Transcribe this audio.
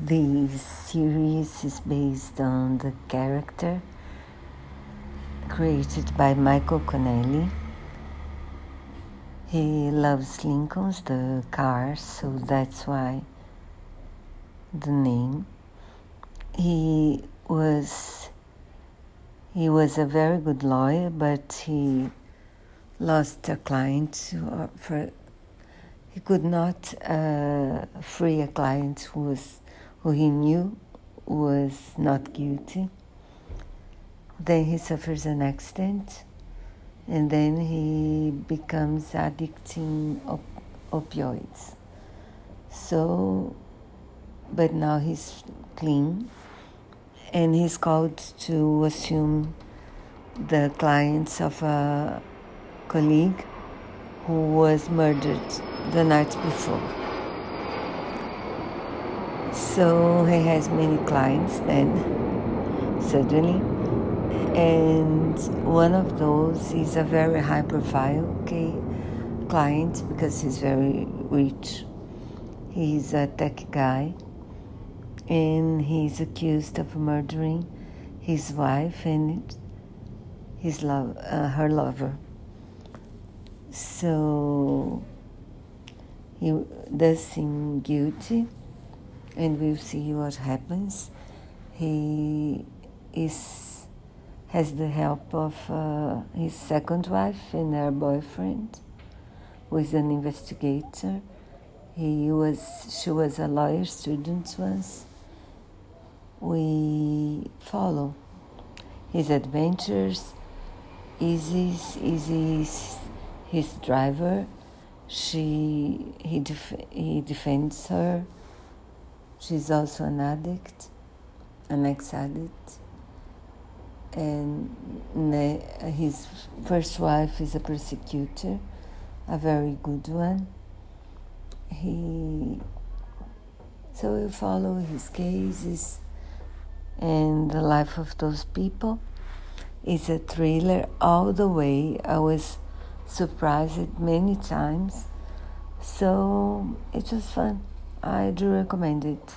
This series is based on the character created by Michael Connelly. He loves Lincolns, the cars, so that's why the name. He was he was a very good lawyer, but he lost a client for he could not uh, free a client who was who he knew was not guilty. Then he suffers an accident, and then he becomes addicting op- opioids. So, but now he's clean, and he's called to assume the clients of a colleague who was murdered the night before. So he has many clients then, suddenly. And one of those is a very high profile okay, client because he's very rich. He's a tech guy and he's accused of murdering his wife and his love, uh, her lover. So he does seem guilty and we'll see what happens. He is has the help of uh, his second wife and her boyfriend, who is an investigator. He was she was a lawyer student once. We follow his adventures. Izzy's Izzy's his driver. She he def, he defends her She's also an addict, an ex addict. And his first wife is a prosecutor, a very good one. He so we follow his cases and the life of those people. It's a thriller all the way. I was surprised many times. So it was fun. I do recommend it.